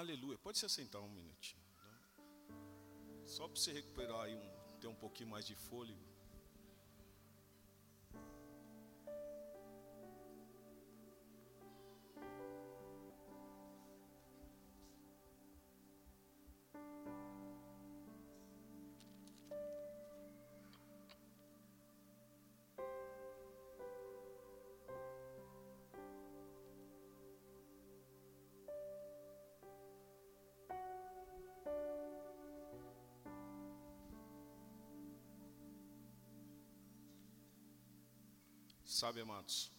Aleluia. Pode se assentar um minutinho. Né? Só para você recuperar aí um, ter um pouquinho mais de fôlego. Sabe, amados?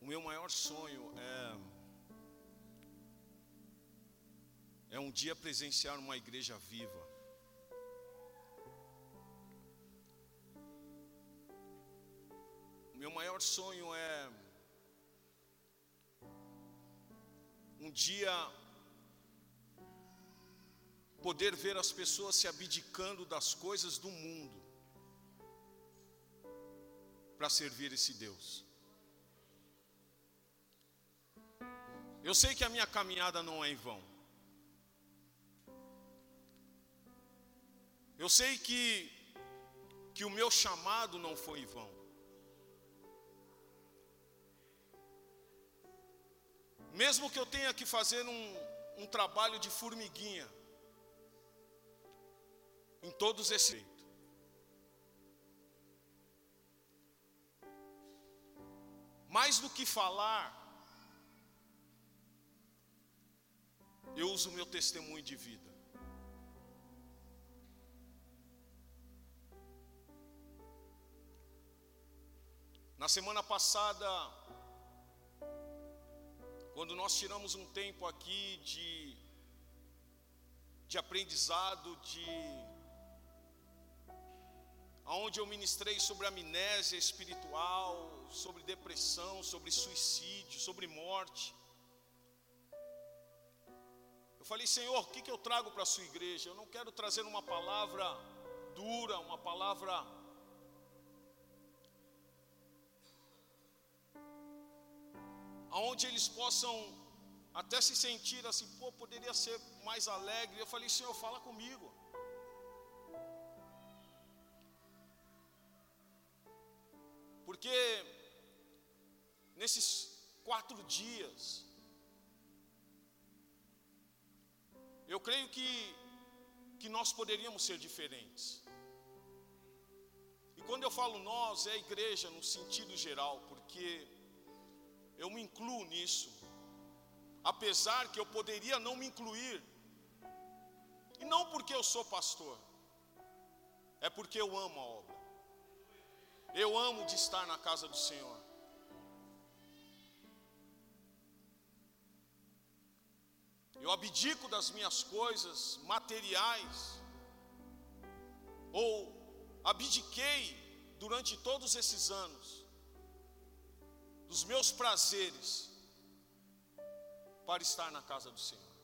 O meu maior sonho é é um dia presenciar uma igreja viva. O meu maior sonho é um dia poder ver as pessoas se abdicando das coisas do mundo para servir esse Deus. Eu sei que a minha caminhada não é em vão. Eu sei que que o meu chamado não foi em vão. Mesmo que eu tenha que fazer um, um trabalho de formiguinha, em todos esses Mais do que falar, eu uso o meu testemunho de vida. Na semana passada, quando nós tiramos um tempo aqui de, de aprendizado, de onde eu ministrei sobre amnésia espiritual, sobre depressão, sobre suicídio, sobre morte. Eu falei, Senhor, o que, que eu trago para a sua igreja? Eu não quero trazer uma palavra dura, uma palavra. Onde eles possam até se sentir assim, pô, poderia ser mais alegre. Eu falei, Senhor, fala comigo. Porque nesses quatro dias, eu creio que, que nós poderíamos ser diferentes. E quando eu falo nós, é a igreja no sentido geral, porque eu me incluo nisso, apesar que eu poderia não me incluir, e não porque eu sou pastor, é porque eu amo a obra. Eu amo de estar na casa do Senhor. Eu abdico das minhas coisas materiais, ou abdiquei durante todos esses anos dos meus prazeres para estar na casa do Senhor.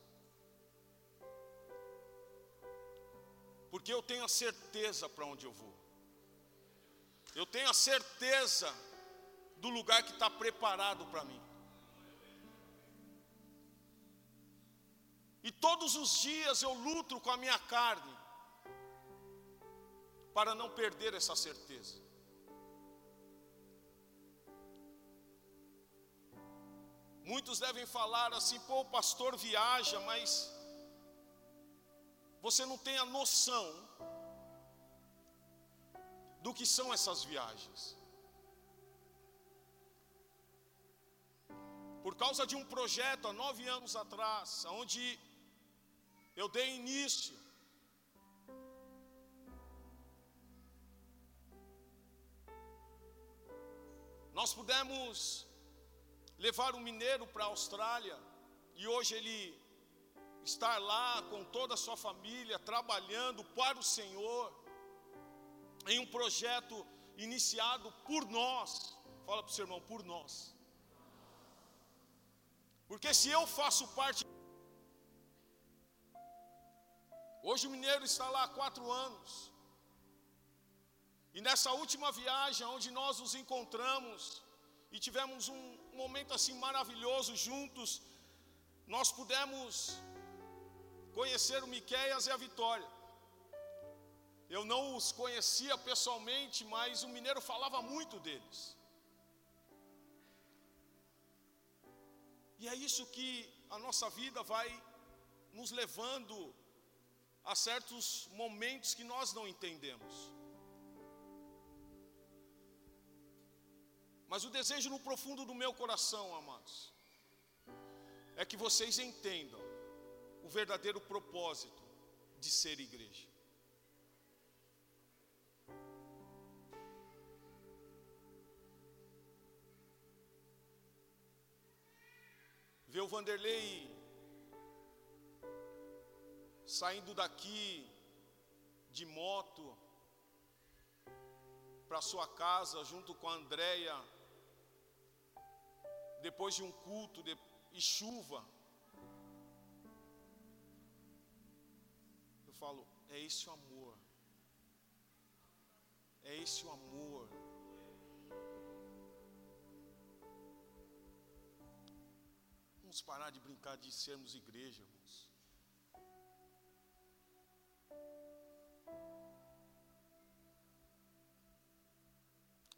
Porque eu tenho a certeza para onde eu vou. Eu tenho a certeza do lugar que está preparado para mim. E todos os dias eu luto com a minha carne para não perder essa certeza. Muitos devem falar assim, pô, o pastor viaja, mas você não tem a noção do que são essas viagens. Por causa de um projeto há nove anos atrás, onde eu dei início, nós pudemos levar um mineiro para a Austrália, e hoje ele está lá com toda a sua família, trabalhando para o Senhor em um projeto iniciado por nós. Fala para o seu irmão, por nós. Porque se eu faço parte. Hoje o mineiro está lá há quatro anos. E nessa última viagem, onde nós nos encontramos e tivemos um momento assim maravilhoso juntos, nós pudemos conhecer o Miqueias e a Vitória. Eu não os conhecia pessoalmente, mas o mineiro falava muito deles. E é isso que a nossa vida vai nos levando a certos momentos que nós não entendemos. Mas o desejo no profundo do meu coração, amados, é que vocês entendam o verdadeiro propósito de ser igreja. Ver o Vanderlei saindo daqui de moto para sua casa junto com a Andréia, depois de um culto de, e chuva. Eu falo, é esse o amor. É esse o amor. Vamos parar de brincar de sermos igreja, irmãos.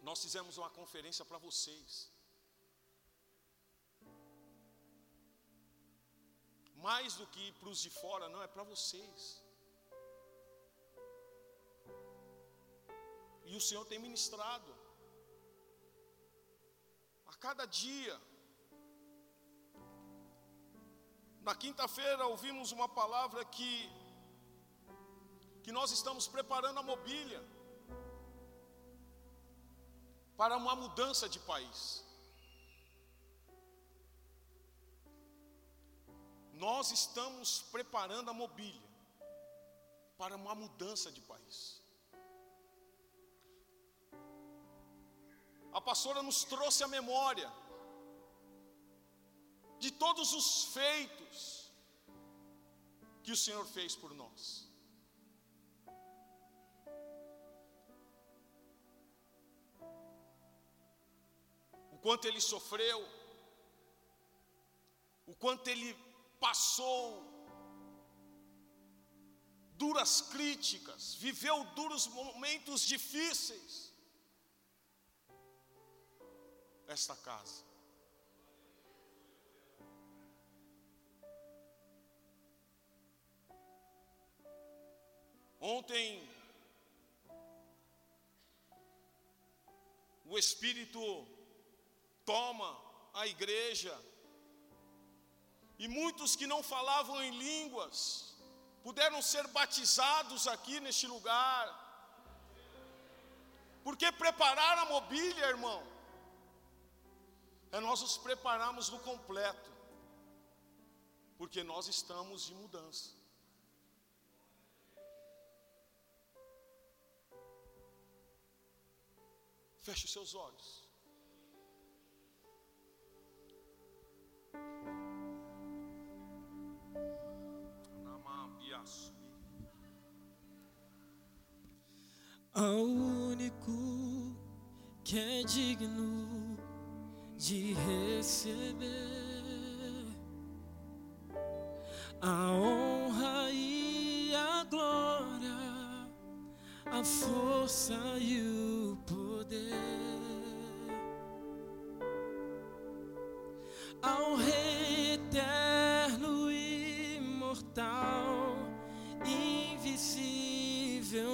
Nós fizemos uma conferência para vocês. Mais do que para os de fora, não, é para vocês. E o Senhor tem ministrado. A cada dia. Na quinta-feira ouvimos uma palavra que que nós estamos preparando a mobília para uma mudança de país. Nós estamos preparando a mobília para uma mudança de país. A pastora nos trouxe a memória de todos os feitos que o Senhor fez por nós. O quanto ele sofreu, o quanto ele passou duras críticas, viveu duros momentos difíceis. Esta casa. Ontem, o Espírito toma a igreja, e muitos que não falavam em línguas puderam ser batizados aqui neste lugar. Porque preparar a mobília, irmão, é nós nos prepararmos no completo, porque nós estamos de mudança. Feche os seus olhos. Ao único que é digno de receber a honra e a glória, a força e o poder. Ao Rei eterno imortal, invisível,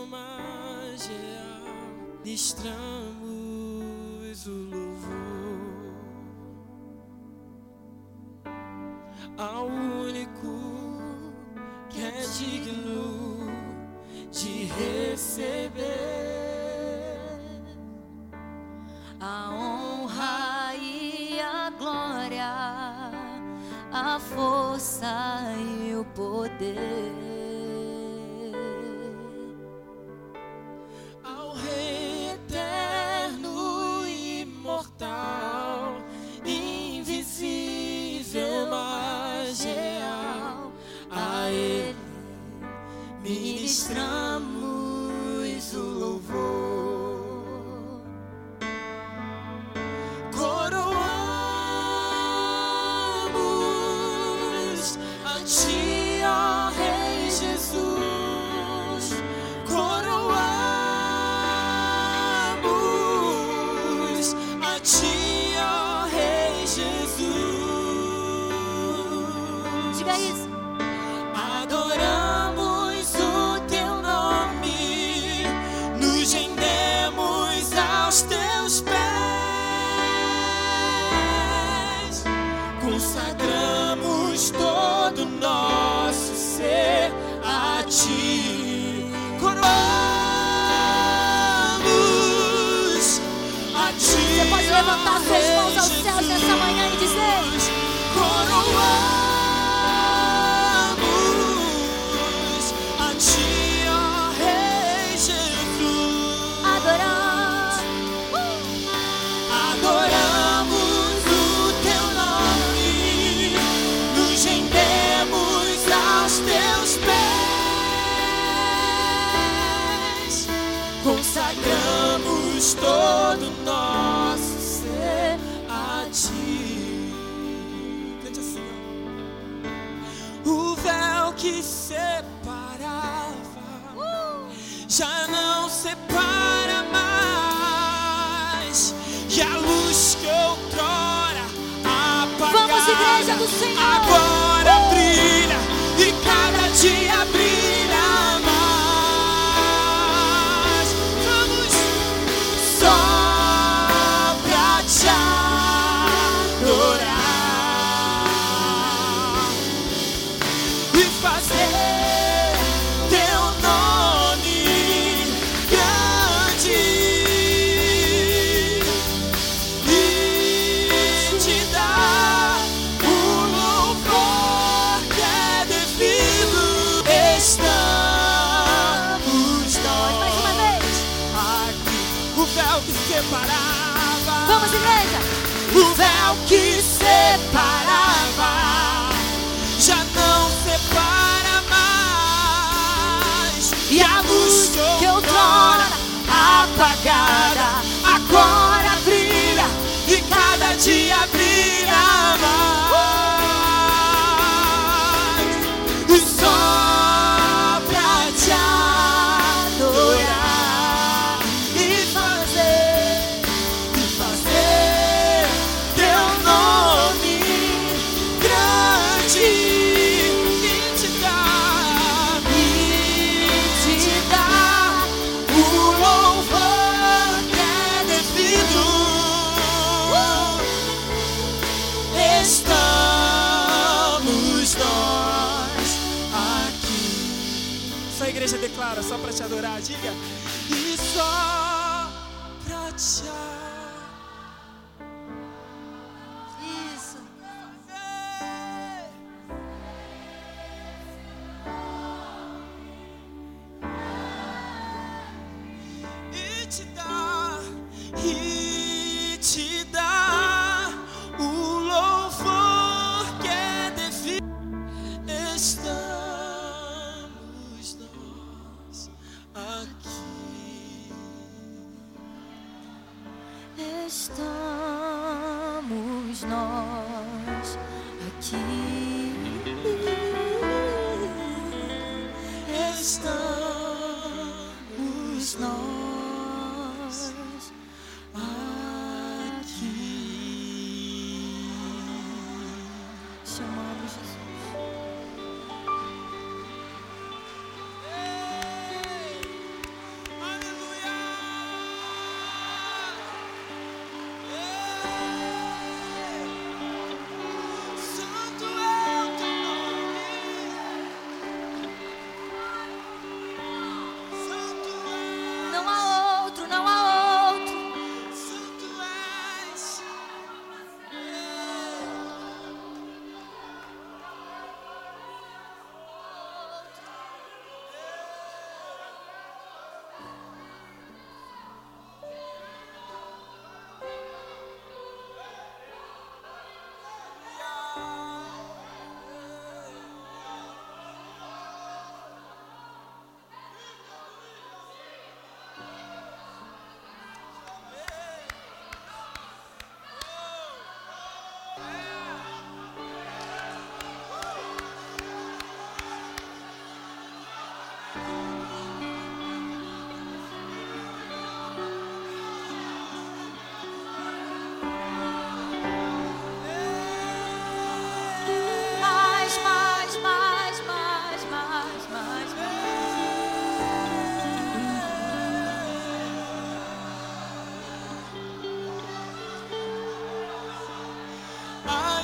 mas real, o louvor separava, uh! já não separa mais. E a luz que outrora apagava, Vamos, igreja do Senhor. agora. pagar estamos nós aqui. Estamos nós.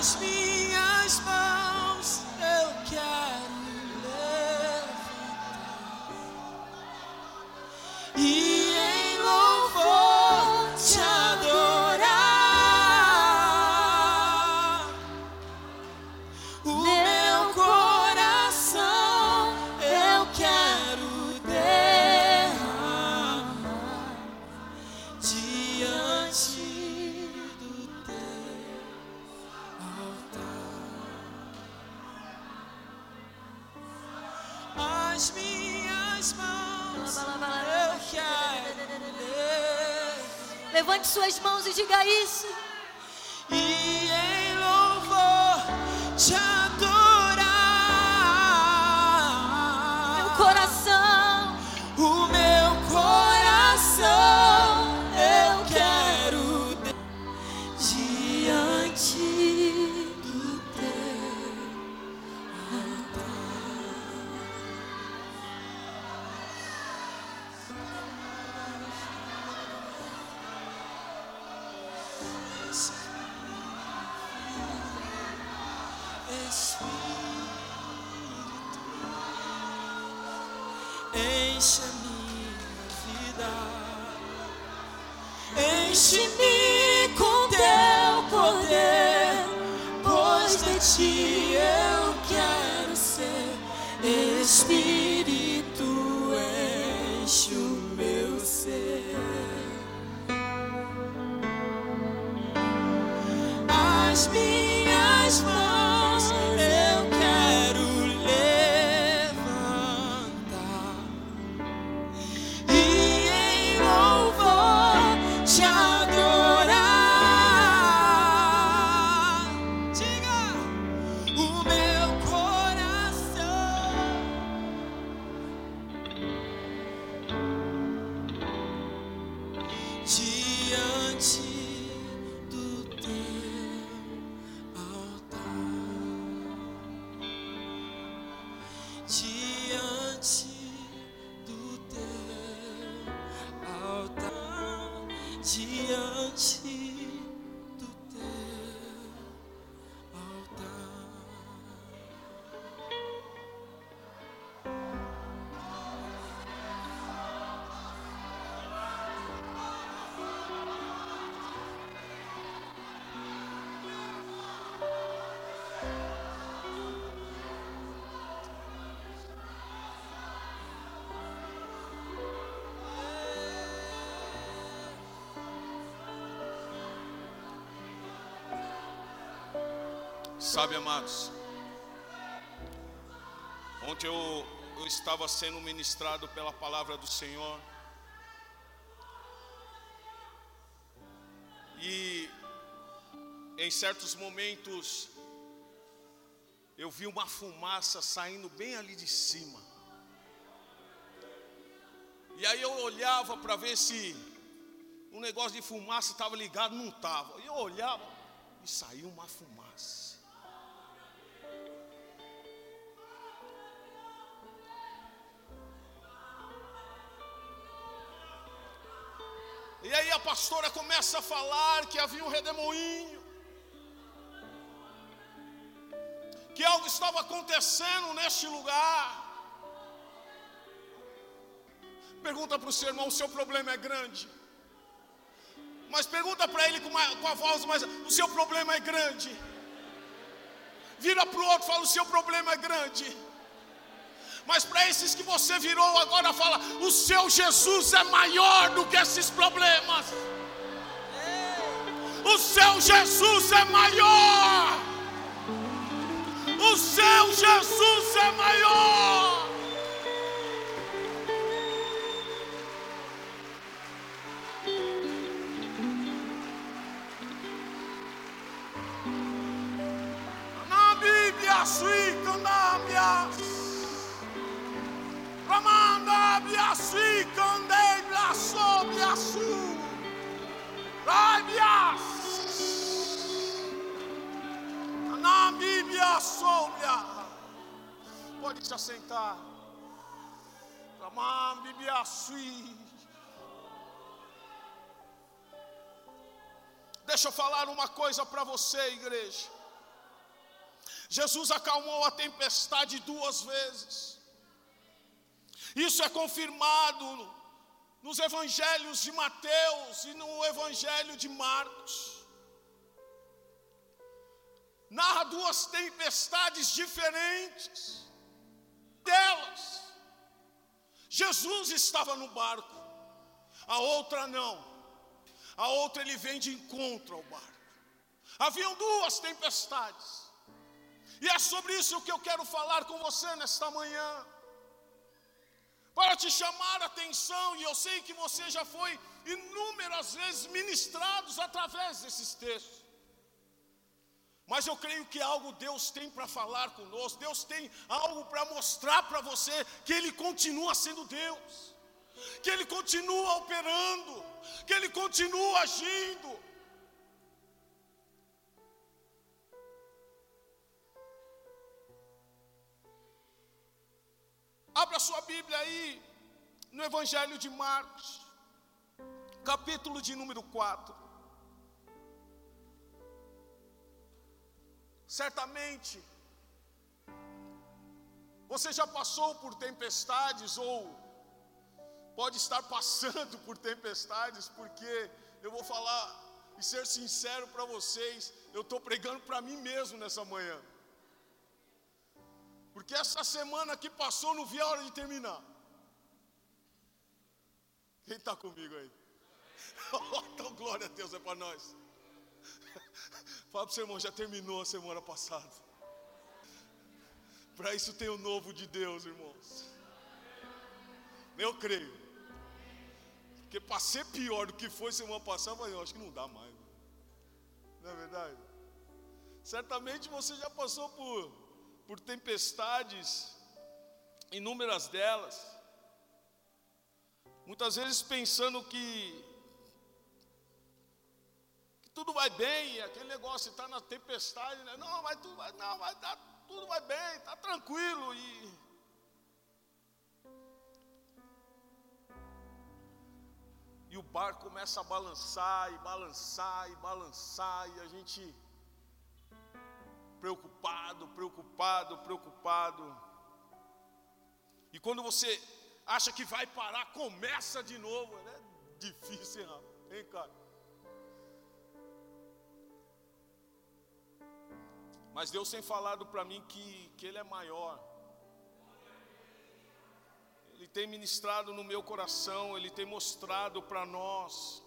touch me. Minhas mãos eu quero. Levante suas mãos e diga isso. Sabe, amados, ontem eu, eu estava sendo ministrado pela palavra do Senhor. E em certos momentos eu vi uma fumaça saindo bem ali de cima. E aí eu olhava para ver se o negócio de fumaça estava ligado, não estava. E eu olhava e saiu uma fumaça. Pastora começa a falar que havia um redemoinho. Que algo estava acontecendo neste lugar. Pergunta para o seu irmão: o seu problema é grande. Mas pergunta para ele com, uma- com a voz mais. O seu problema é grande. Vira para o outro e fala: o seu problema é grande. Mas para esses que você virou agora, fala: o seu Jesus é maior do que esses problemas. O seu Jesus é maior. O seu Jesus é maior. Na Bíblia, sui Ramanda biasi kandei blaso biasu. Rai bias. Na Bíblia, sobia. Pode se assentar. Ramam Bíblia, sui. Deixa eu falar uma coisa para você, igreja. Jesus acalmou a tempestade duas vezes. Isso é confirmado nos evangelhos de Mateus e no evangelho de Marcos. Narra duas tempestades diferentes. Delas, Jesus estava no barco, a outra não. A outra ele vem de encontro ao barco. Haviam duas tempestades. E é sobre isso que eu quero falar com você nesta manhã. Para te chamar a atenção, e eu sei que você já foi inúmeras vezes ministrados através desses textos. Mas eu creio que algo Deus tem para falar conosco, Deus tem algo para mostrar para você que Ele continua sendo Deus, que Ele continua operando, que Ele continua agindo. Abra sua Bíblia aí no Evangelho de Marcos, capítulo de número 4. Certamente, você já passou por tempestades ou pode estar passando por tempestades, porque eu vou falar e ser sincero para vocês, eu estou pregando para mim mesmo nessa manhã. Porque essa semana que passou não vi a hora de terminar. Quem está comigo aí? então glória a Deus é para nós. Fala para o seu irmão, já terminou a semana passada. Para isso tem o novo de Deus, irmãos. Eu creio. Porque para ser pior do que foi semana passada, eu acho que não dá mais. Não é verdade? Certamente você já passou por, por tempestades, inúmeras delas. Muitas vezes pensando que tudo vai bem, aquele negócio está na tempestade, né? não, vai tudo vai, não, vai dar, tudo vai bem, está tranquilo e e o barco começa a balançar e balançar e balançar e a gente preocupado, preocupado, preocupado. E quando você acha que vai parar, começa de novo, é difícil, hein, cara? Mas Deus tem falado para mim que, que Ele é maior. Ele tem ministrado no meu coração, Ele tem mostrado para nós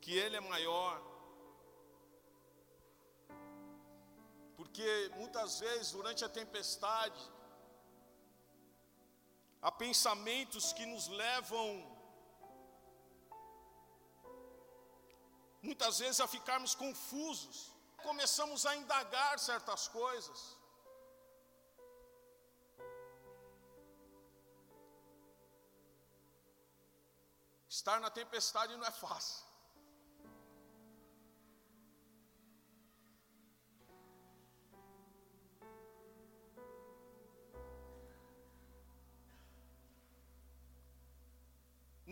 que Ele é maior. Porque muitas vezes durante a tempestade, há pensamentos que nos levam, muitas vezes, a ficarmos confusos começamos a indagar certas coisas. Estar na tempestade não é fácil.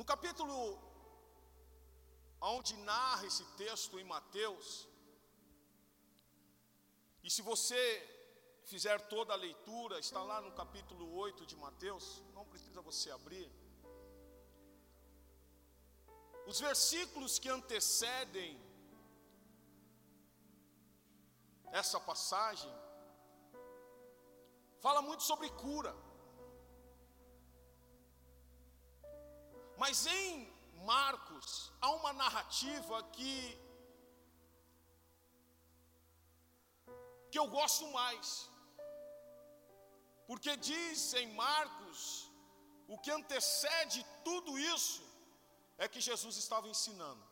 No capítulo onde narra esse texto em Mateus, e se você fizer toda a leitura, está lá no capítulo 8 de Mateus, não precisa você abrir. Os versículos que antecedem essa passagem fala muito sobre cura. Mas em Marcos há uma narrativa que que eu gosto mais. Porque diz em Marcos, o que antecede tudo isso é que Jesus estava ensinando.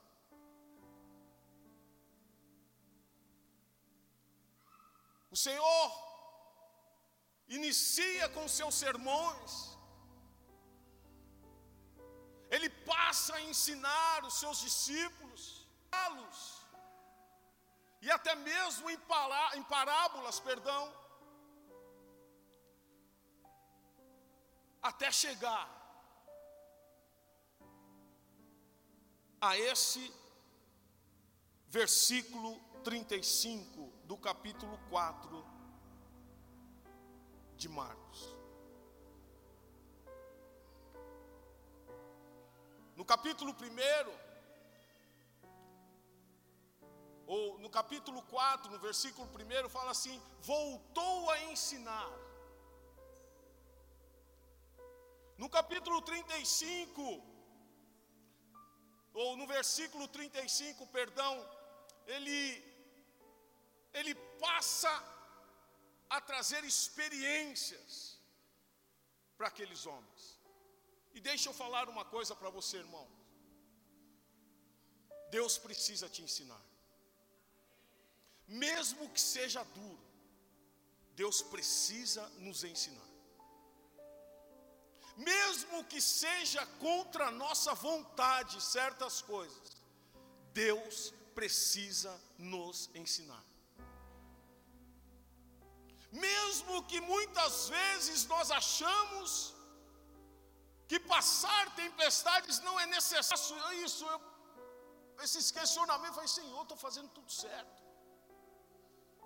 O Senhor inicia com seus sermões, Ele passa a ensinar os seus discípulos, los e até mesmo em, pará, em parábolas, perdão, até chegar a esse versículo 35 do capítulo 4 de Marcos. No capítulo 1, ou no capítulo 4, no versículo 1, fala assim: voltou a ensinar. No capítulo 35, ou no versículo 35, perdão, ele, ele passa a trazer experiências para aqueles homens. E deixa eu falar uma coisa para você, irmão. Deus precisa te ensinar. Mesmo que seja duro, Deus precisa nos ensinar. Mesmo que seja contra a nossa vontade certas coisas, Deus precisa nos ensinar. Mesmo que muitas vezes nós achamos que passar tempestades não é necessário, isso, eu, esses questionamentos, eu falei, Senhor, estou fazendo tudo certo.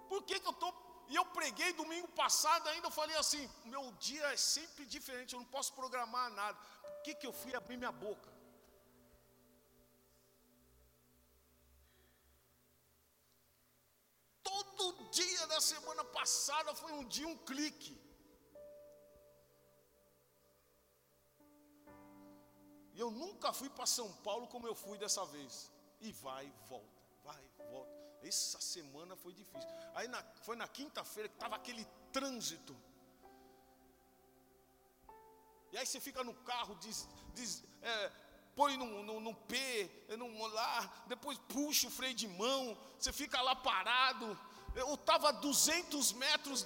Por que, que eu estou. E eu preguei domingo passado ainda, eu falei assim: meu dia é sempre diferente, eu não posso programar nada. Por que, que eu fui abrir minha boca? Todo dia da semana passada foi um dia um clique. Eu nunca fui para São Paulo como eu fui dessa vez. E vai volta, vai volta. Essa semana foi difícil. Aí na, foi na quinta-feira que estava aquele trânsito. E aí você fica no carro, diz, diz, é, põe no, no, no P, no lá, depois puxa o freio de mão, você fica lá parado. Eu estava a 200 metros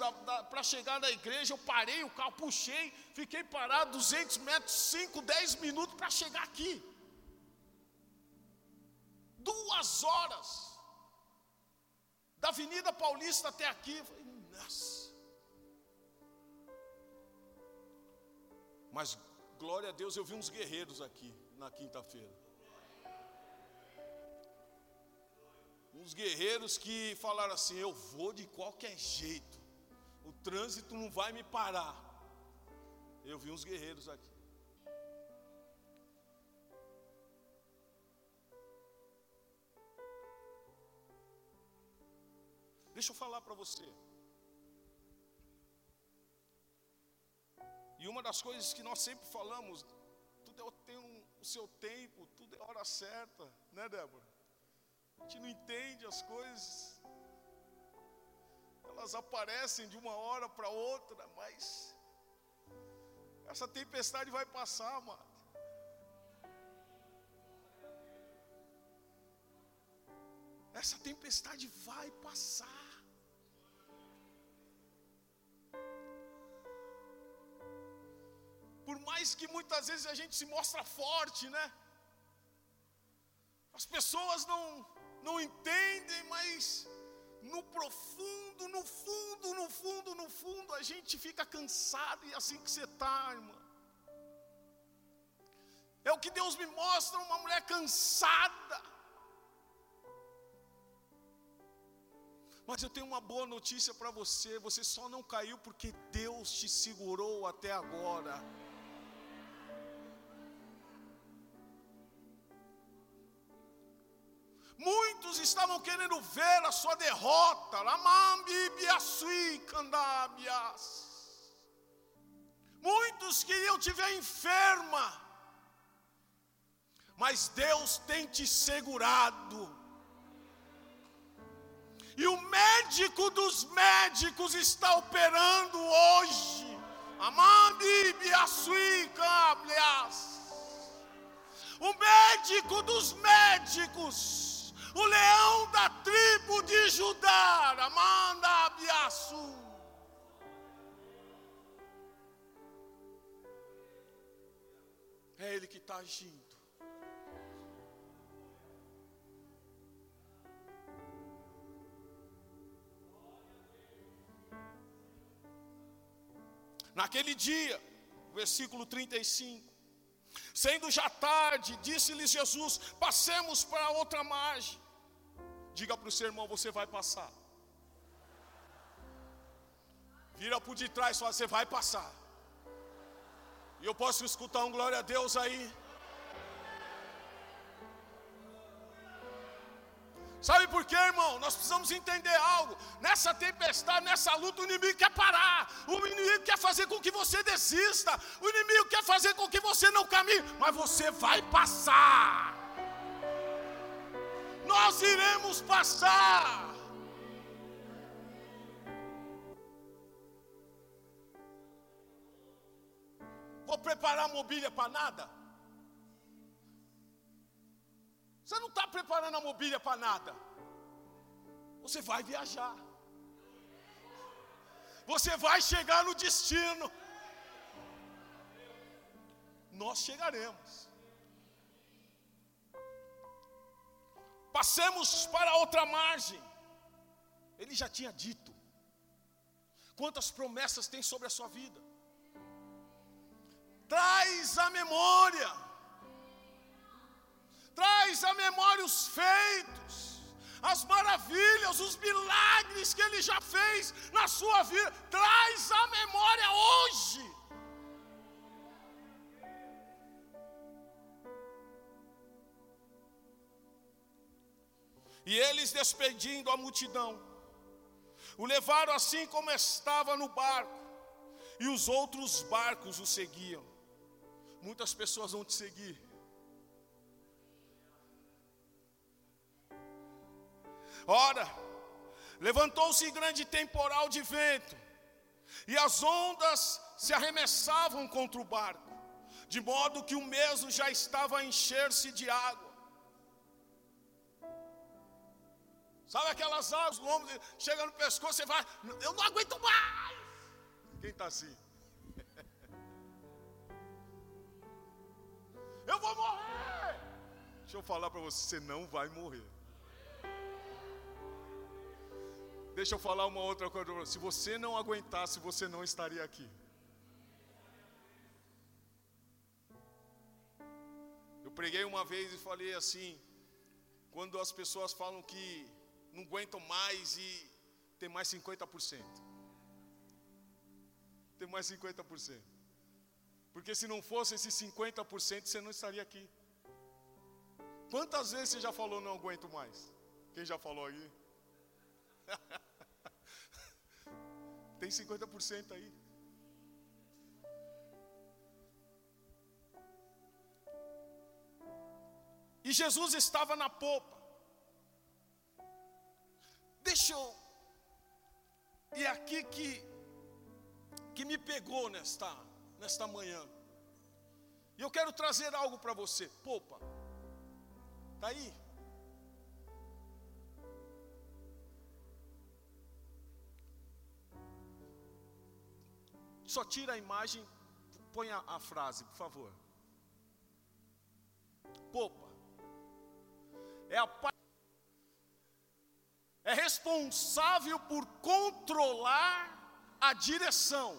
para chegar na igreja, eu parei o carro, puxei, fiquei parado 200 metros, 5, 10 minutos para chegar aqui. Duas horas da Avenida Paulista até aqui. Nossa. Mas glória a Deus, eu vi uns guerreiros aqui na quinta-feira. Uns guerreiros que falaram assim: Eu vou de qualquer jeito, o trânsito não vai me parar. Eu vi uns guerreiros aqui. Deixa eu falar para você. E uma das coisas que nós sempre falamos, tudo é, tem um, o seu tempo, tudo é hora certa, né, Débora? A gente não entende as coisas, elas aparecem de uma hora para outra, mas essa tempestade vai passar, amado. Essa tempestade vai passar. Por mais que muitas vezes a gente se mostra forte, né? As pessoas não não entendem, mas no profundo, no fundo, no fundo, no fundo, a gente fica cansado e é assim que você está, irmã. É o que Deus me mostra, uma mulher cansada. Mas eu tenho uma boa notícia para você: você só não caiu porque Deus te segurou até agora. Estavam querendo ver a sua derrota. Muitos queriam te ver enferma. Mas Deus tem te segurado. E o médico dos médicos está operando hoje. O médico dos médicos o leão da tribo de Judá, Amanda Abiaçu. É Ele que está agindo. Naquele dia, versículo 35. Sendo já tarde, disse-lhes Jesus: Passemos para outra margem. Diga para o seu irmão: você vai passar. Vira por de trás fala: você vai passar. E eu posso escutar um glória a Deus aí. Sabe por quê, irmão? Nós precisamos entender algo. Nessa tempestade, nessa luta, o inimigo quer parar. O inimigo quer fazer com que você desista. O inimigo quer fazer com que você não caminhe. Mas você vai passar nós iremos passar. Vou preparar mobília para nada. Você não está preparando a mobília para nada. Você vai viajar. Você vai chegar no destino. Nós chegaremos. Passemos para outra margem. Ele já tinha dito. Quantas promessas tem sobre a sua vida? Traz a memória. Traz a memória os feitos, as maravilhas, os milagres que ele já fez na sua vida. Traz a memória hoje. E eles despedindo a multidão, o levaram assim como estava no barco, e os outros barcos o seguiam. Muitas pessoas vão te seguir. Ora, levantou-se grande temporal de vento, e as ondas se arremessavam contra o barco, de modo que o mesmo já estava a encher-se de água. Sabe aquelas águas, o ombro chega no pescoço, você vai, eu não aguento mais. Quem está assim? Eu vou morrer. Deixa eu falar para você, você não vai morrer. Deixa eu falar uma outra coisa. Se você não aguentasse, você não estaria aqui. Eu preguei uma vez e falei assim: quando as pessoas falam que não aguentam mais e tem mais 50%. Tem mais 50%. Porque se não fosse esses 50%, você não estaria aqui. Quantas vezes você já falou não aguento mais? Quem já falou aí? Tem 50% aí. E Jesus estava na popa. Deixa eu. E aqui que, que me pegou nesta, nesta manhã. E eu quero trazer algo para você. Popa. Está aí? Só tira a imagem, põe a, a frase, por favor. Popa. É a parte é responsável por controlar a direção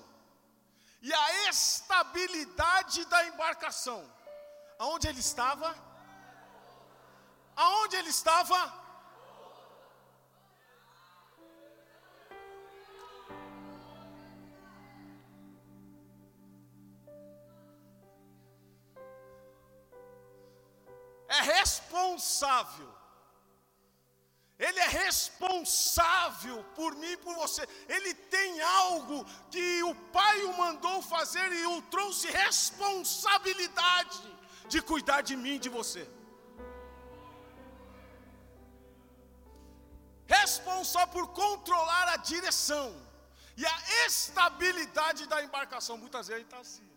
e a estabilidade da embarcação. Aonde ele estava? Aonde ele estava? É responsável ele é responsável por mim e por você. Ele tem algo que o Pai o mandou fazer e o trouxe responsabilidade de cuidar de mim e de você. Responsável por controlar a direção e a estabilidade da embarcação. Muitas vezes está assim.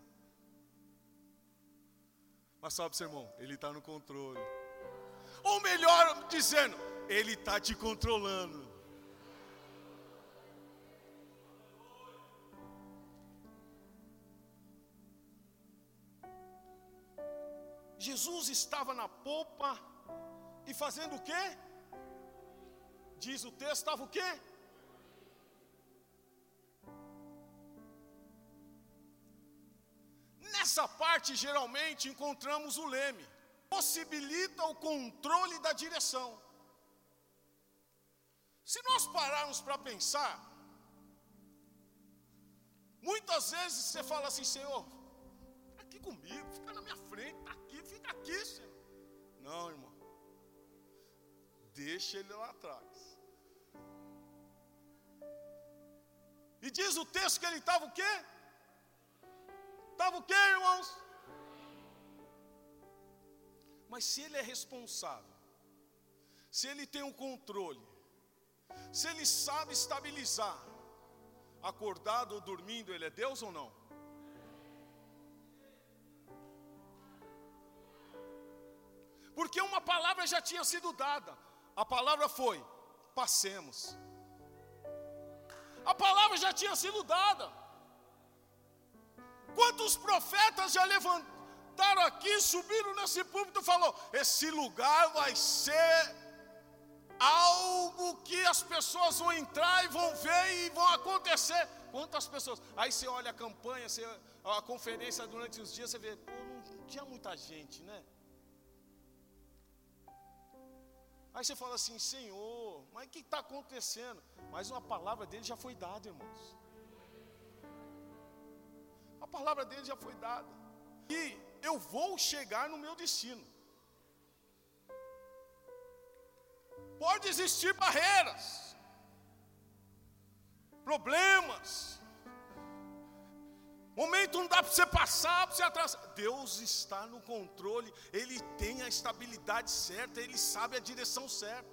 Mas sabe, seu irmão, ele está no controle. Ou melhor dizendo, ele está te controlando. Jesus estava na polpa e fazendo o quê? Diz o texto, estava o quê? Nessa parte, geralmente, encontramos o leme. Possibilita o controle da direção. Se nós pararmos para pensar, muitas vezes você fala assim, Senhor, fica aqui comigo, fica na minha frente, está aqui, fica aqui, Senhor. Não, irmão. Deixa ele lá atrás. E diz o texto que ele estava o quê? Estava o quê, irmãos? Mas se ele é responsável, se ele tem o um controle, se ele sabe estabilizar, acordado ou dormindo, ele é Deus ou não? Porque uma palavra já tinha sido dada. A palavra foi: passemos. A palavra já tinha sido dada. Quantos profetas já levantaram aqui, subiram nesse púlpito e falou: esse lugar vai ser algo que as pessoas vão entrar e vão ver e vão acontecer. Quantas pessoas? Aí você olha a campanha, você, a conferência durante os dias, você vê, pô, não tinha muita gente, né? Aí você fala assim, Senhor, mas o que está acontecendo? Mas uma palavra dele já foi dada, irmãos. A palavra dele já foi dada. E eu vou chegar no meu destino. Pode existir barreiras, problemas, Momento não dá para você passar, para você atrasar. Deus está no controle, Ele tem a estabilidade certa, Ele sabe a direção certa.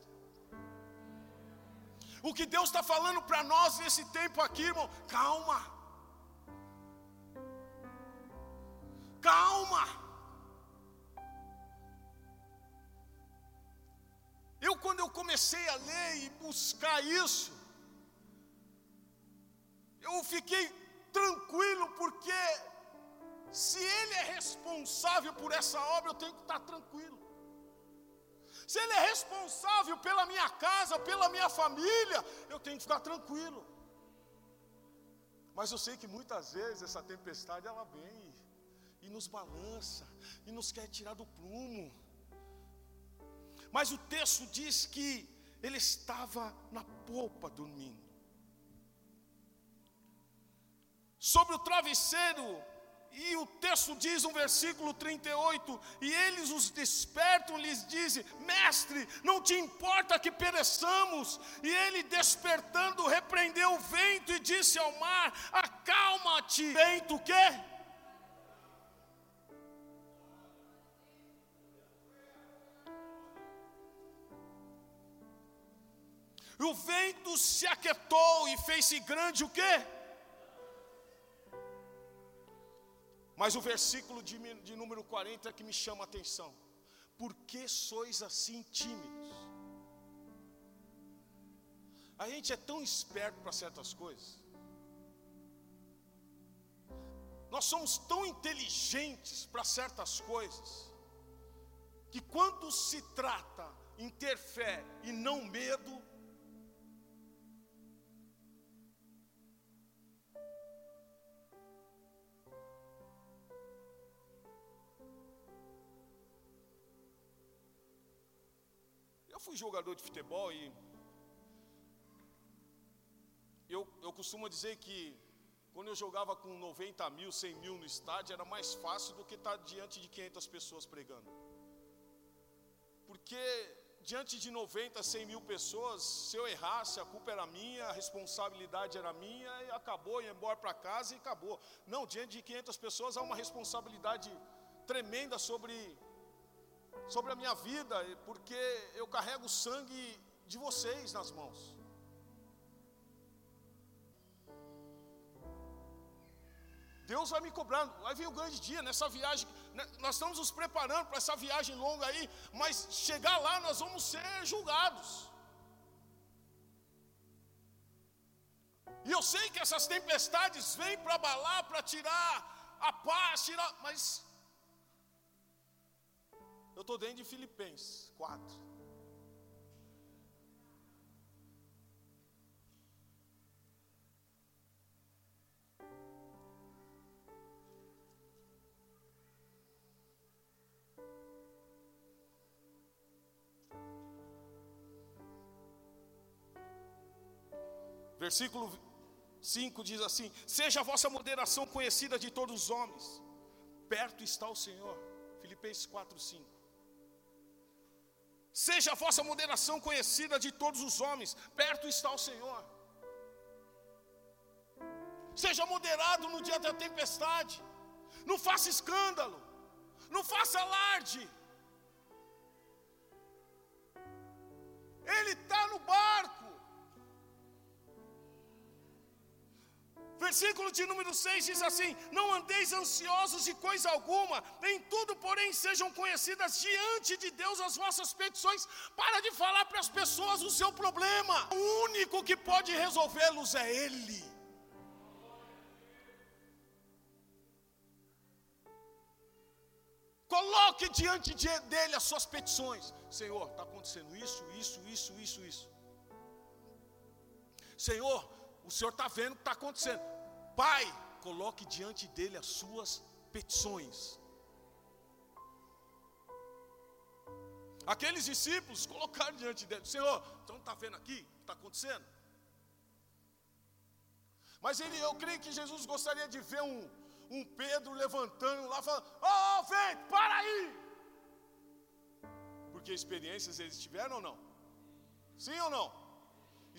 O que Deus está falando para nós nesse tempo aqui, irmão, calma. Calma. Eu, quando eu comecei a ler e buscar isso, eu fiquei tranquilo, porque se Ele é responsável por essa obra, eu tenho que estar tranquilo. Se Ele é responsável pela minha casa, pela minha família, eu tenho que ficar tranquilo. Mas eu sei que muitas vezes essa tempestade ela vem e, nos balança e nos quer tirar do prumo. Mas o texto diz que ele estava na polpa dormindo. sobre o travesseiro, e o texto diz no versículo 38: E eles os despertam, lhes dizem: Mestre, não te importa que pereçamos? E ele, despertando, repreendeu o vento e disse ao mar: Acalma-te, vento, o quê? O vento se aquietou e fez-se grande o quê? Mas o versículo de, de número 40 é que me chama a atenção. Por que sois assim tímidos? A gente é tão esperto para certas coisas. Nós somos tão inteligentes para certas coisas. Que quando se trata em ter fé e não medo, fui jogador de futebol e eu, eu costumo dizer que quando eu jogava com 90 mil, 100 mil no estádio, era mais fácil do que estar diante de 500 pessoas pregando. Porque diante de 90, 100 mil pessoas, se eu errasse, a culpa era minha, a responsabilidade era minha, e acabou, ia embora para casa e acabou. Não, diante de 500 pessoas há uma responsabilidade tremenda sobre sobre a minha vida, porque eu carrego o sangue de vocês nas mãos. Deus vai me cobrando, vai vir o grande dia nessa viagem. Né, nós estamos nos preparando para essa viagem longa aí, mas chegar lá nós vamos ser julgados. E eu sei que essas tempestades vêm para abalar, para tirar a paz, tirar, mas eu estou dentro de Filipenses 4. Versículo 5 diz assim: Seja a vossa moderação conhecida de todos os homens, perto está o Senhor. Filipenses 4, 5. Seja a vossa moderação conhecida de todos os homens, perto está o Senhor. Seja moderado no dia da tempestade, não faça escândalo, não faça alarde. Ele está no barco. Versículo de número 6 diz assim: Não andeis ansiosos de coisa alguma, em tudo, porém, sejam conhecidas diante de Deus as vossas petições. Para de falar para as pessoas o seu problema, o único que pode resolvê-los é Ele. Coloque diante dele as suas petições. Senhor, está acontecendo isso, isso, isso, isso, isso. Senhor, o Senhor está vendo o que está acontecendo. Pai, coloque diante dele as suas petições. Aqueles discípulos colocaram diante dele, Senhor, então está vendo aqui o que está acontecendo? Mas ele, eu creio que Jesus gostaria de ver um, um Pedro levantando lá, falando: Ó oh, vento, para aí! Porque experiências eles tiveram ou não? Sim ou não?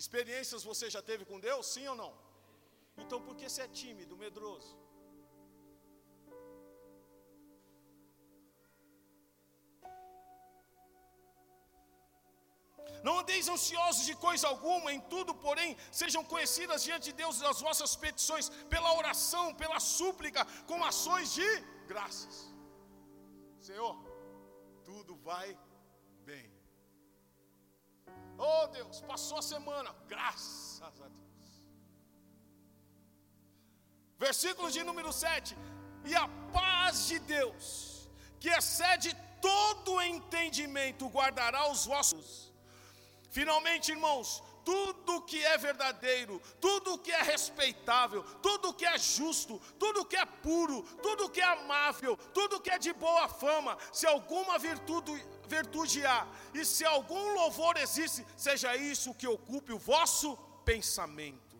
Experiências você já teve com Deus? Sim ou não? Então por que você é tímido, medroso? Não andeis ansiosos de coisa alguma, em tudo, porém, sejam conhecidas diante de Deus as vossas petições, pela oração, pela súplica, com ações de graças. Senhor, tudo vai bem. Oh Deus, passou a semana, graças a Deus. Versículo de número 7: E a paz de Deus, que excede todo entendimento, guardará os vossos. Finalmente, irmãos, tudo que é verdadeiro, tudo que é respeitável, tudo que é justo, tudo que é puro, tudo que é amável, tudo que é de boa fama, se alguma virtude virtude há, e se algum louvor existe, seja isso que ocupe o vosso pensamento.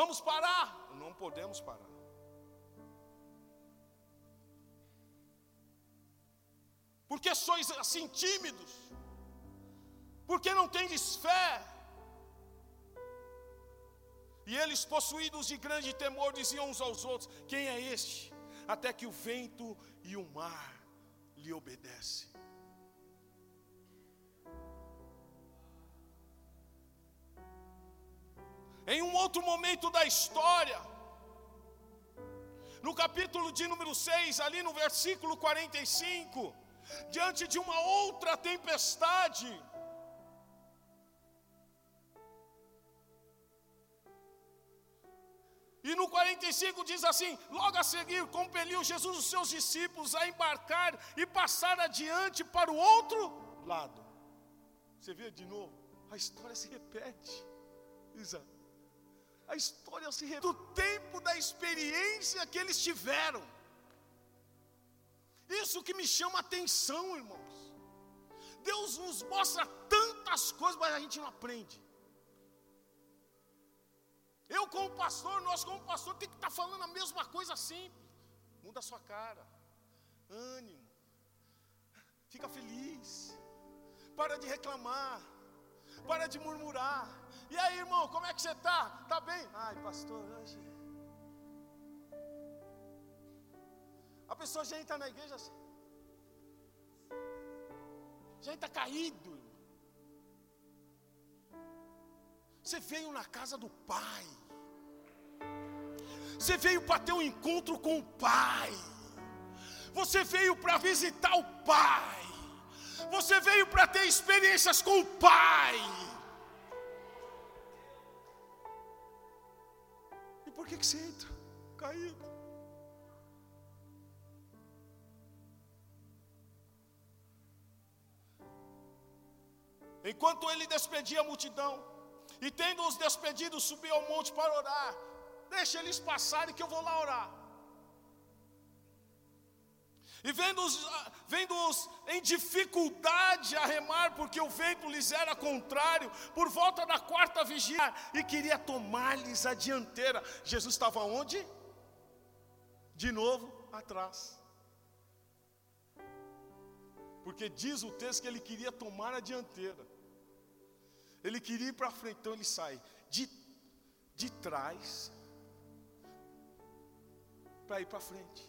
Vamos parar? Não podemos parar. Porque sois assim tímidos? Porque não tendes fé? E eles, possuídos de grande temor, diziam uns aos outros: Quem é este? Até que o vento e o mar lhe obedecem. Em um outro momento da história, no capítulo de número 6, ali no versículo 45, diante de uma outra tempestade, E no 45 diz assim: logo a seguir, compeliu Jesus os seus discípulos a embarcar e passar adiante para o outro lado. Você vê de novo, a história se repete. Isa. A história se repete do tempo da experiência que eles tiveram. Isso que me chama a atenção, irmãos. Deus nos mostra tantas coisas, mas a gente não aprende. Eu, como pastor, nós, como pastor, tem que estar falando a mesma coisa simples. Muda a sua cara, ânimo, fica feliz, para de reclamar, para de murmurar. E aí, irmão, como é que você está? Está bem? Ai, pastor, hoje. A pessoa já entra na igreja assim, já está caído. Você veio na casa do Pai. Você veio para ter um encontro com o Pai. Você veio para visitar o Pai. Você veio para ter experiências com o Pai. E por que, que você entra caído? Enquanto ele despedia a multidão, e tendo os despedidos, subiu ao monte para orar. Deixa eles passarem que eu vou lá orar. E vendo-os vendo em dificuldade a remar, porque o vento lhes era contrário, por volta da quarta vigília, e queria tomar-lhes a dianteira. Jesus estava onde? De novo, atrás. Porque diz o texto que ele queria tomar a dianteira. Ele queria ir para frente, então ele sai de, de trás para ir para frente.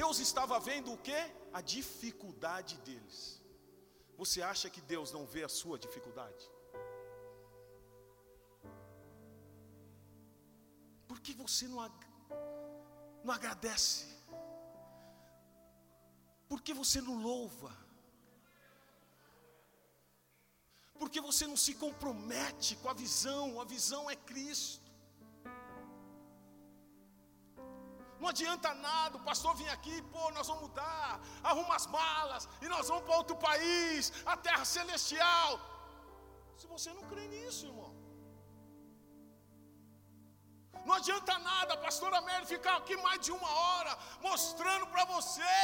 Deus estava vendo o que? A dificuldade deles. Você acha que Deus não vê a sua dificuldade? Por que você não, ag não agradece? Por que você não louva? Por que você não se compromete com a visão? A visão é Cristo. Não adianta nada, o pastor vir aqui, pô, nós vamos mudar, arruma as malas e nós vamos para outro país, a terra celestial. Se você não crê nisso, irmão. Não adianta nada, a pastora ficar aqui mais de uma hora mostrando para você: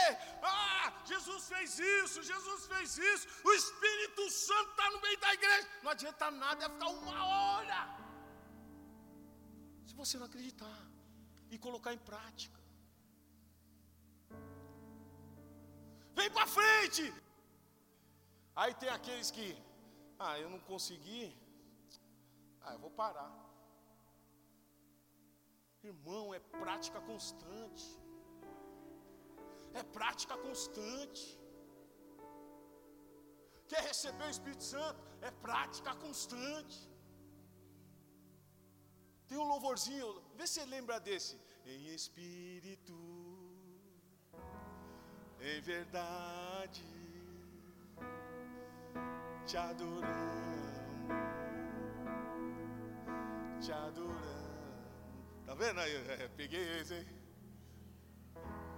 ah, Jesus fez isso, Jesus fez isso, o Espírito Santo está no meio da igreja. Não adianta nada, é ficar uma hora. Se você não acreditar e colocar em prática. Vem para frente. Aí tem aqueles que, ah, eu não consegui, ah, eu vou parar. Irmão, é prática constante. É prática constante. Quer receber o Espírito Santo? É prática constante. Tem um louvorzinho, vê se você lembra desse. Em espírito, em verdade, te adorando, te adorando. Tá vendo aí? É, peguei esse, hein?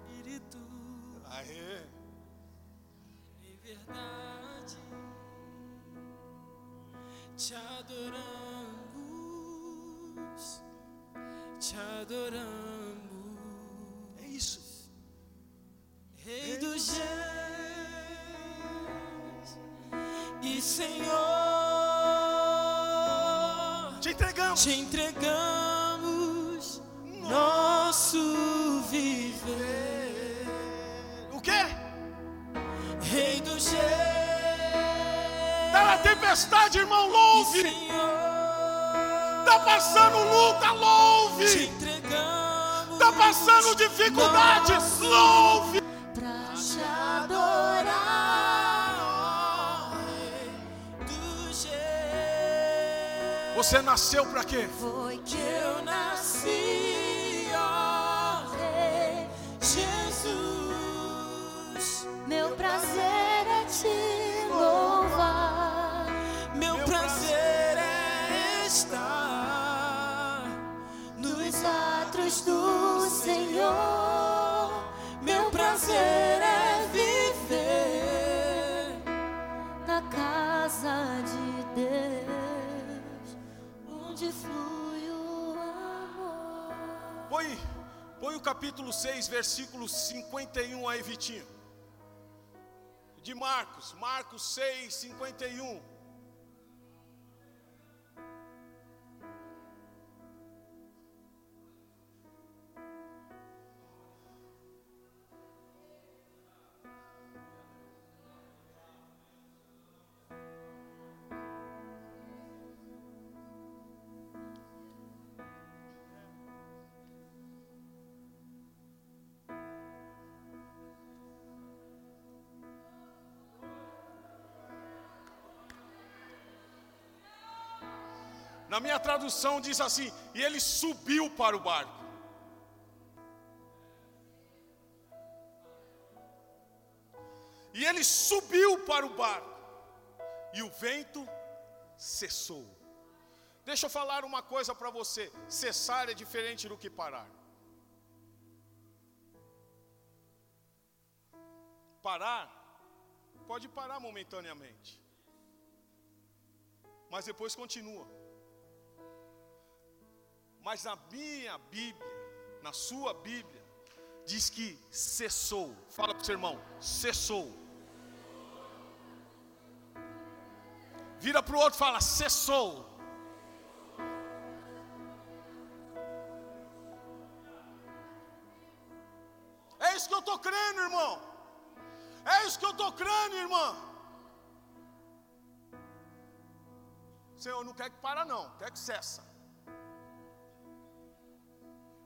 Espírito, Aê. em verdade, te adoramos, te adoramos, É isso. Rei dos Reis e Senhor, Te entregamos. te entregamos nosso viver. O quê? Rei dos Reis Tá na tempestade, irmão, louve. Senhor, Tá passando luta, te louve. entregamos Tá passando dificuldade, louve. Pra te adorar. Rei dos Reis. Você nasceu para quê? Foi que eu nasci, capítulo 6, versículo 51 aí, Vitinho. De Marcos, Marcos 6, 51. Na minha tradução diz assim: e ele subiu para o barco. E ele subiu para o barco, e o vento cessou. Deixa eu falar uma coisa para você: cessar é diferente do que parar. Parar, pode parar momentaneamente, mas depois continua. Mas na minha Bíblia, na sua Bíblia, diz que cessou. Fala para o seu irmão, cessou. Vira para o outro e fala, cessou. É isso que eu estou crendo, irmão. É isso que eu estou crendo, irmã. Senhor, não quero que para não, quero que cessa.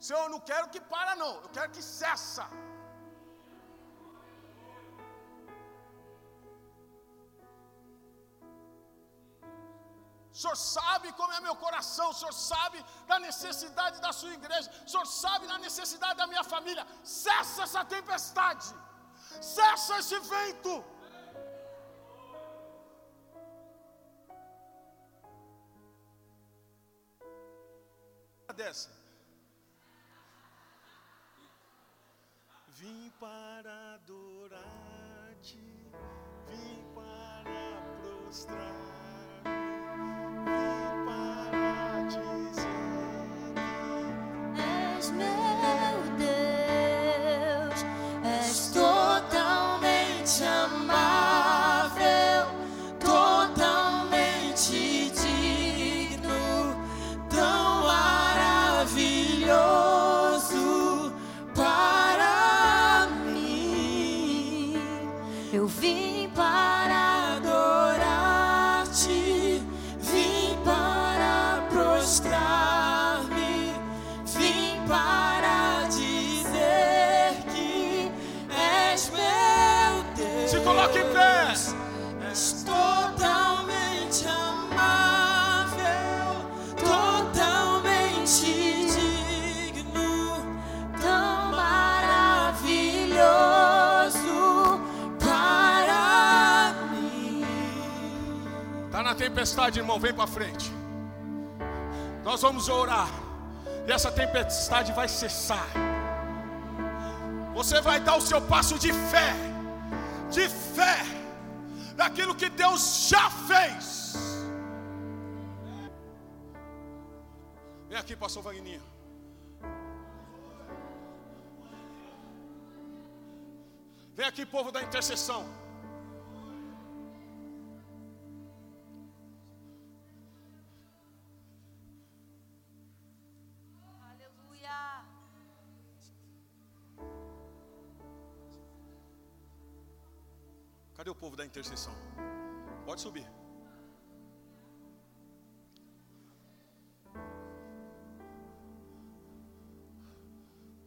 Senhor, eu não quero que para não, eu quero que cessa. O senhor sabe como é meu coração, o senhor sabe da necessidade da sua igreja, o senhor sabe da necessidade da minha família. Cessa essa tempestade, cessa esse vento. Dessa. Vim para adorar-te, vim para prostrar-me, tempestade, irmão, vem para frente. Nós vamos orar. E essa tempestade vai cessar. Você vai dar o seu passo de fé. De fé. Daquilo que Deus já fez. Vem aqui, pastor Vagninho. Vem aqui, povo da intercessão. Povo da intercessão? Pode subir.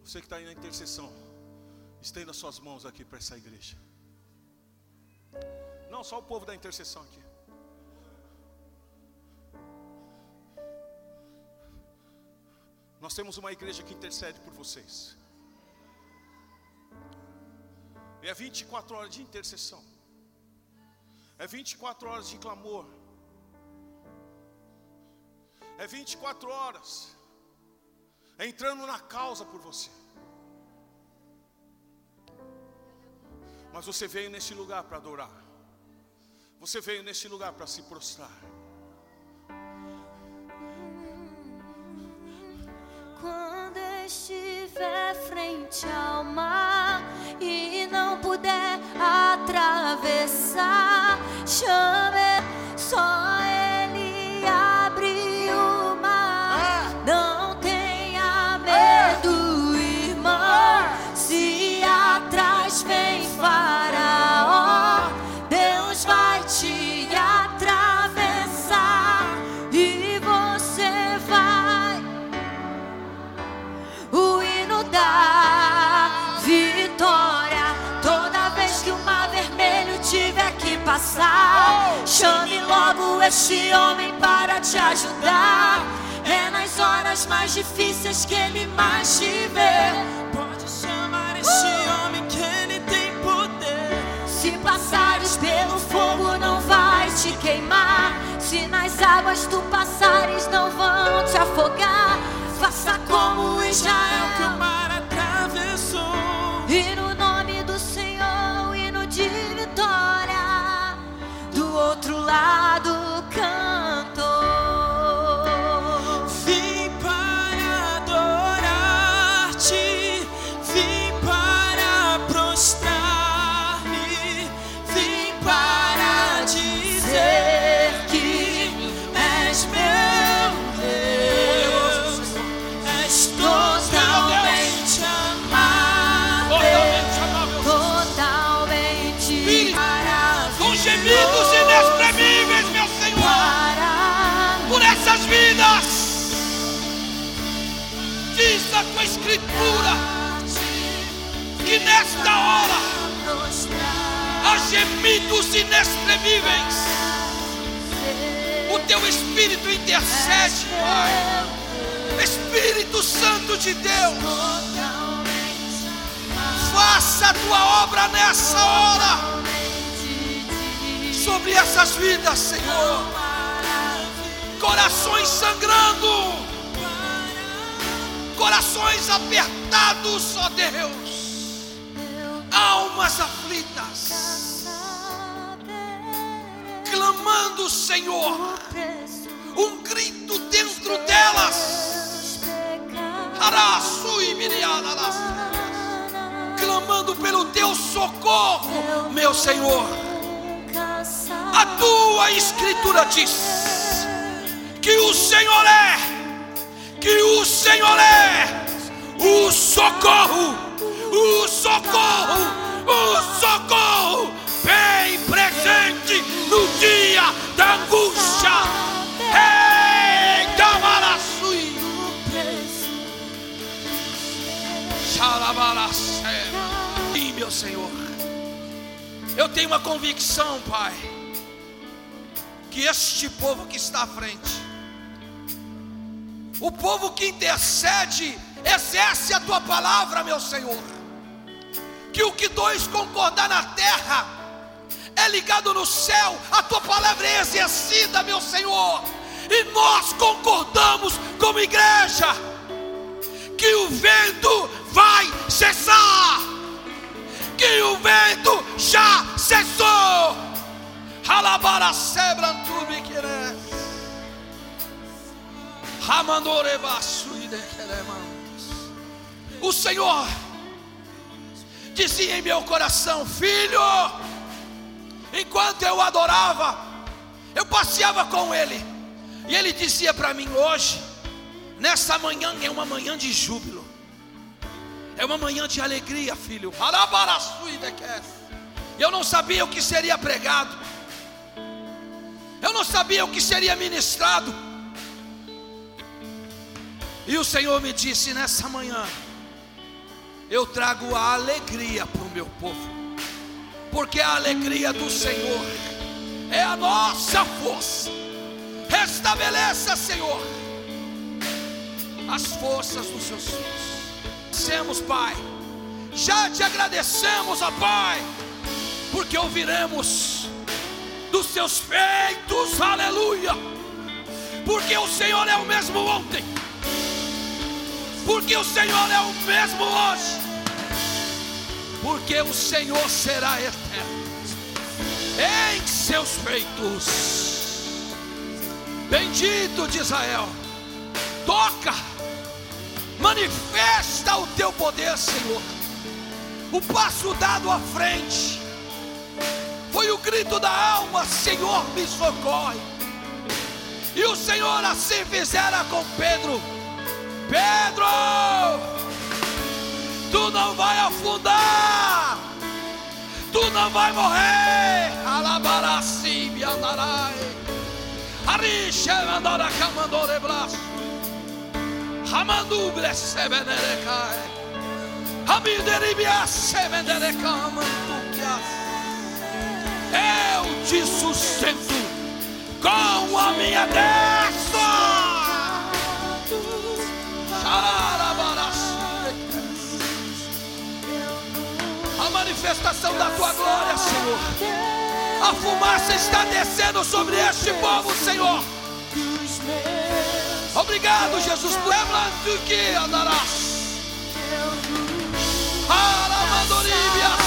Você que está aí na intercessão, estenda suas mãos aqui para essa igreja. Não, só o povo da intercessão aqui. Nós temos uma igreja que intercede por vocês. É 24 horas de intercessão. É 24 horas de clamor. É 24 horas entrando na causa por você. Mas você veio nesse lugar para adorar. Você veio nesse lugar para se prostrar. Quando estiver frente ao mar passar, chame logo este homem para te ajudar. É nas horas mais difíceis que ele mais te vê. Pode chamar este homem que ele tem poder. Se passares pelo fogo, não vai te queimar. Se nas águas tu passares, não vão te afogar. Faça como Que o Israel. mar atravessou. E no gemidos inexprimíveis. O teu Espírito intercede, Pai. Espírito Santo de Deus, faça a tua obra nessa hora sobre essas vidas, Senhor. Corações sangrando, corações apertados, ó Deus, almas aflitas, clamando, Senhor, um grito dentro delas, clamando pelo teu socorro, meu Senhor. A tua escritura diz que o Senhor é, que o Senhor é o socorro, o socorro, o socorro bem presente no dia da angústia. Ei, Xalabaracé. Sim, meu Senhor. Eu tenho uma convicção, Pai, que este povo que está à frente, o povo que intercede, exerce a tua palavra, meu Senhor. Que o que dois concordar na terra é ligado no céu, a tua palavra é exercida, meu Senhor. E nós concordamos como igreja que o vento vai cessar que o vento já cessou. Halabara sebrantubi querer. O Senhor dizia em meu coração: Filho, enquanto eu adorava, eu passeava com Ele, e Ele dizia para mim: Hoje, nessa manhã é uma manhã de júbilo. É uma manhã de alegria, filho. Eu não sabia o que seria pregado. Eu não sabia o que seria ministrado. E o Senhor me disse nessa manhã: Eu trago a alegria para o meu povo, porque a alegria do Senhor é a nossa força. Restabeleça, Senhor, as forças dos seus filhos agradecemos, Pai. Já te agradecemos, ó Pai, porque ouviremos dos seus feitos, aleluia. Porque o Senhor é o mesmo ontem, porque o Senhor é o mesmo hoje, porque o Senhor será eterno em seus feitos. Bendito de Israel, toca Manifesta o teu poder, Senhor. O passo dado à frente foi o grito da alma: Senhor, me socorre. E o Senhor assim fizera com Pedro: Pedro, tu não vai afundar, tu não vai morrer. Alabaracim, andarai. Arixe, mandora, camandore, braço. Hamandubre sebenerekai. Habideribia sebenerecamandukias. Eu te sustento com a minha destra. Manifestação da tua glória, Senhor. A fumaça está descendo sobre este povo, Senhor. Obrigado, Jesus. Lembra do que andarás. O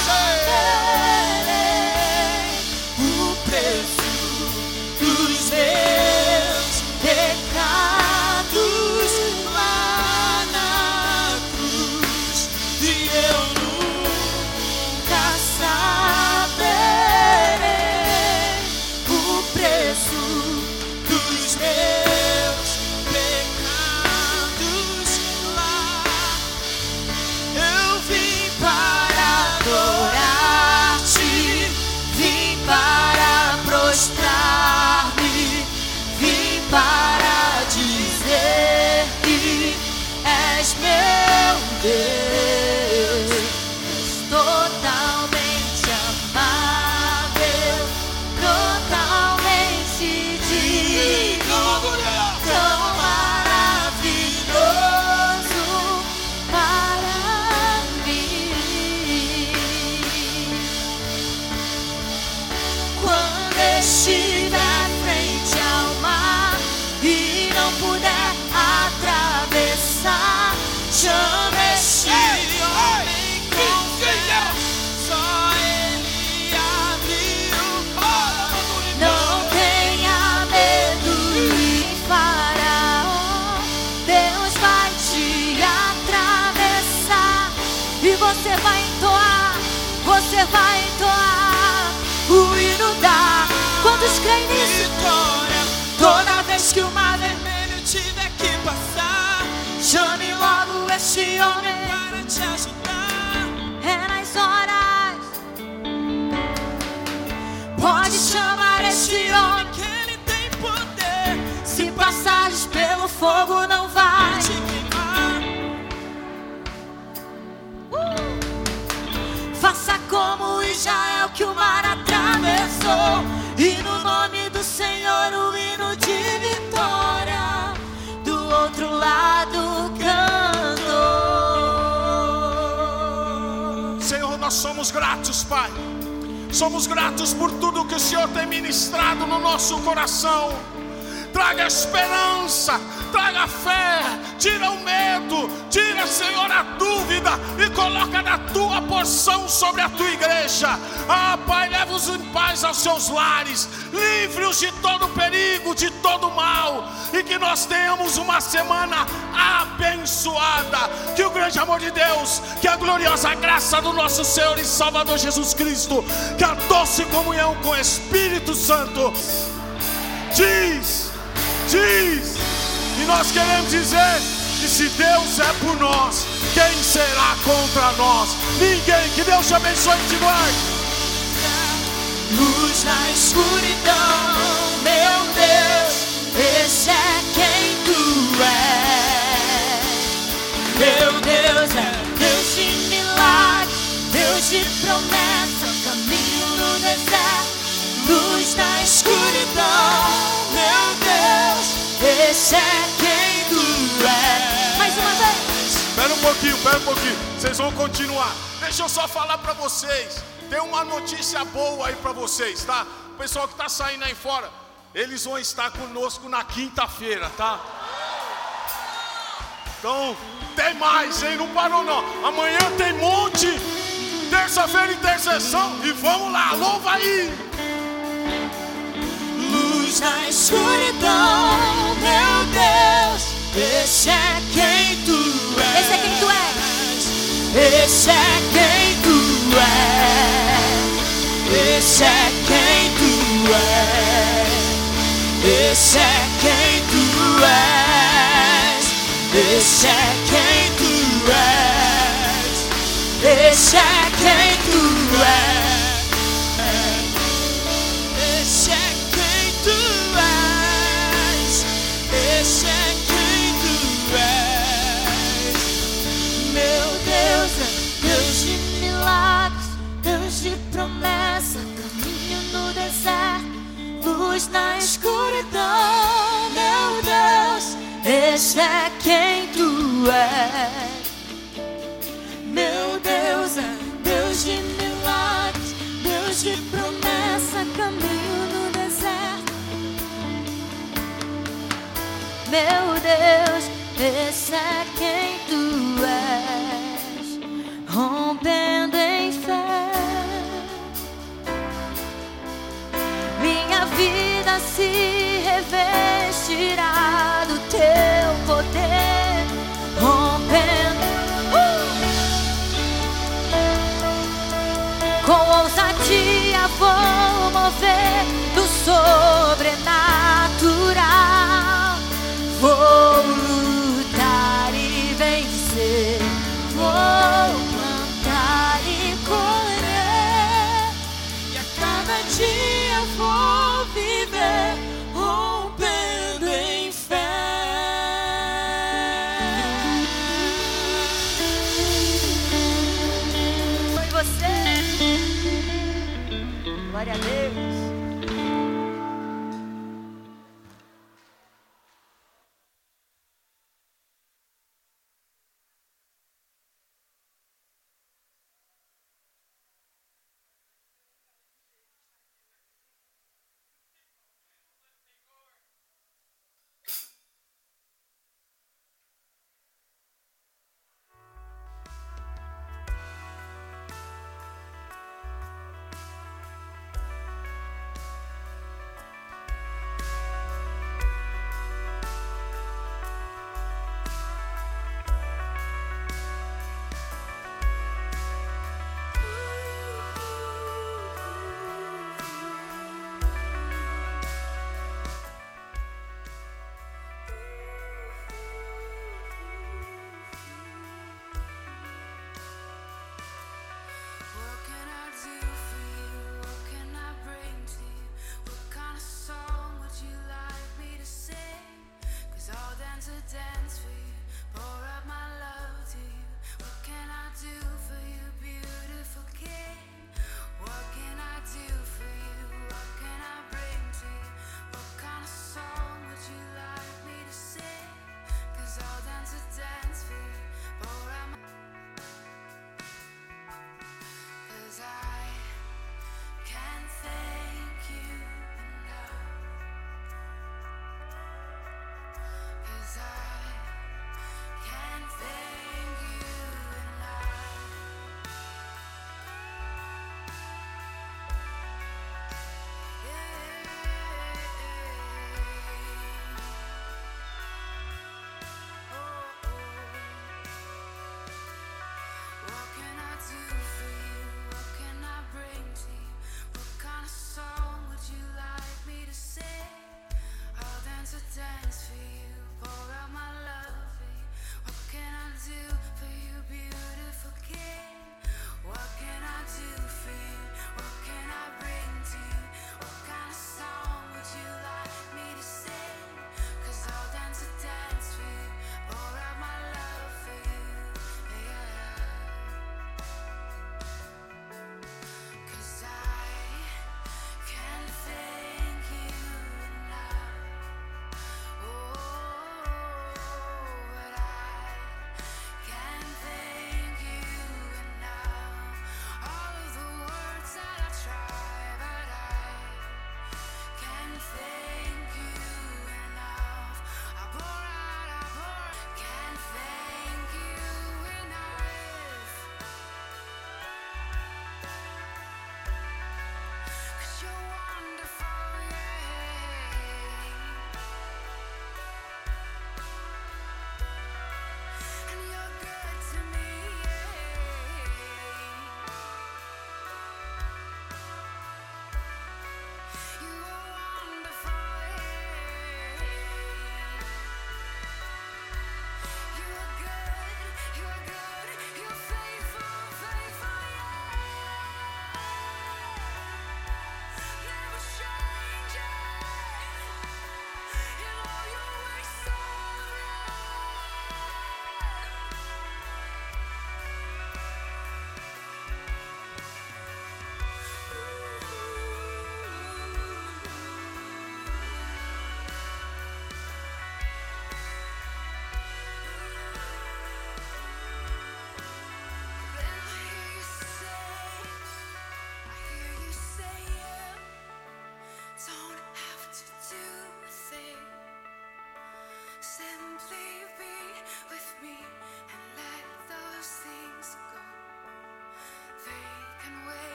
que o mar atravessou. E no nome do Senhor o hino de vitória. Do outro lado cantou. Senhor, nós somos gratos, Pai. Somos gratos por tudo que o Senhor tem ministrado no nosso coração. Traga esperança, traga fé, tira o medo, tira, Senhor, a dúvida e coloca da tua porção sobre a tua igreja. Ah, Pai, leva-os em paz aos seus lares, livre-os de todo perigo, de todo mal, e que nós tenhamos uma semana abençoada. Que o grande amor de Deus, que a gloriosa graça do nosso Senhor e Salvador Jesus Cristo, que a doce comunhão com o Espírito Santo diz, diz, e nós queremos dizer que se Deus é por nós, quem será contra nós? Ninguém. Que Deus te abençoe guarde. Luz na escuridão, meu Deus, esse é quem tu és. Meu Deus é Deus de milagres, Deus de promessa, caminho no deserto, luz na escuridão, meu Deus, esse é pouquinho, espera um pouquinho. Vocês vão continuar. Deixa eu só falar para vocês. Tem uma notícia boa aí para vocês, tá? O pessoal que tá saindo aí fora, eles vão estar conosco na quinta-feira, tá? Então, tem mais, hein? Não parou não. Amanhã tem monte. Terça-feira intercessão e vamos lá, louva aí. Luz na escuridão, esse é quem tu és. Esse é quem tu és. Esse é quem tu és. Esse é quem tu és. Esse é quem tu és. Esse é quem tu és. Esse é quem tu és. Luz na escuridão. Meu Deus, esse é quem tu és. Meu Deus é Deus de milagres, Deus de promessa, caminho no deserto. Meu Deus, esse é quem tu és, rompendo em fé. Minha vida vida se revestirá do teu poder, rompendo uh, com ousadia vou mover do sobrenatural.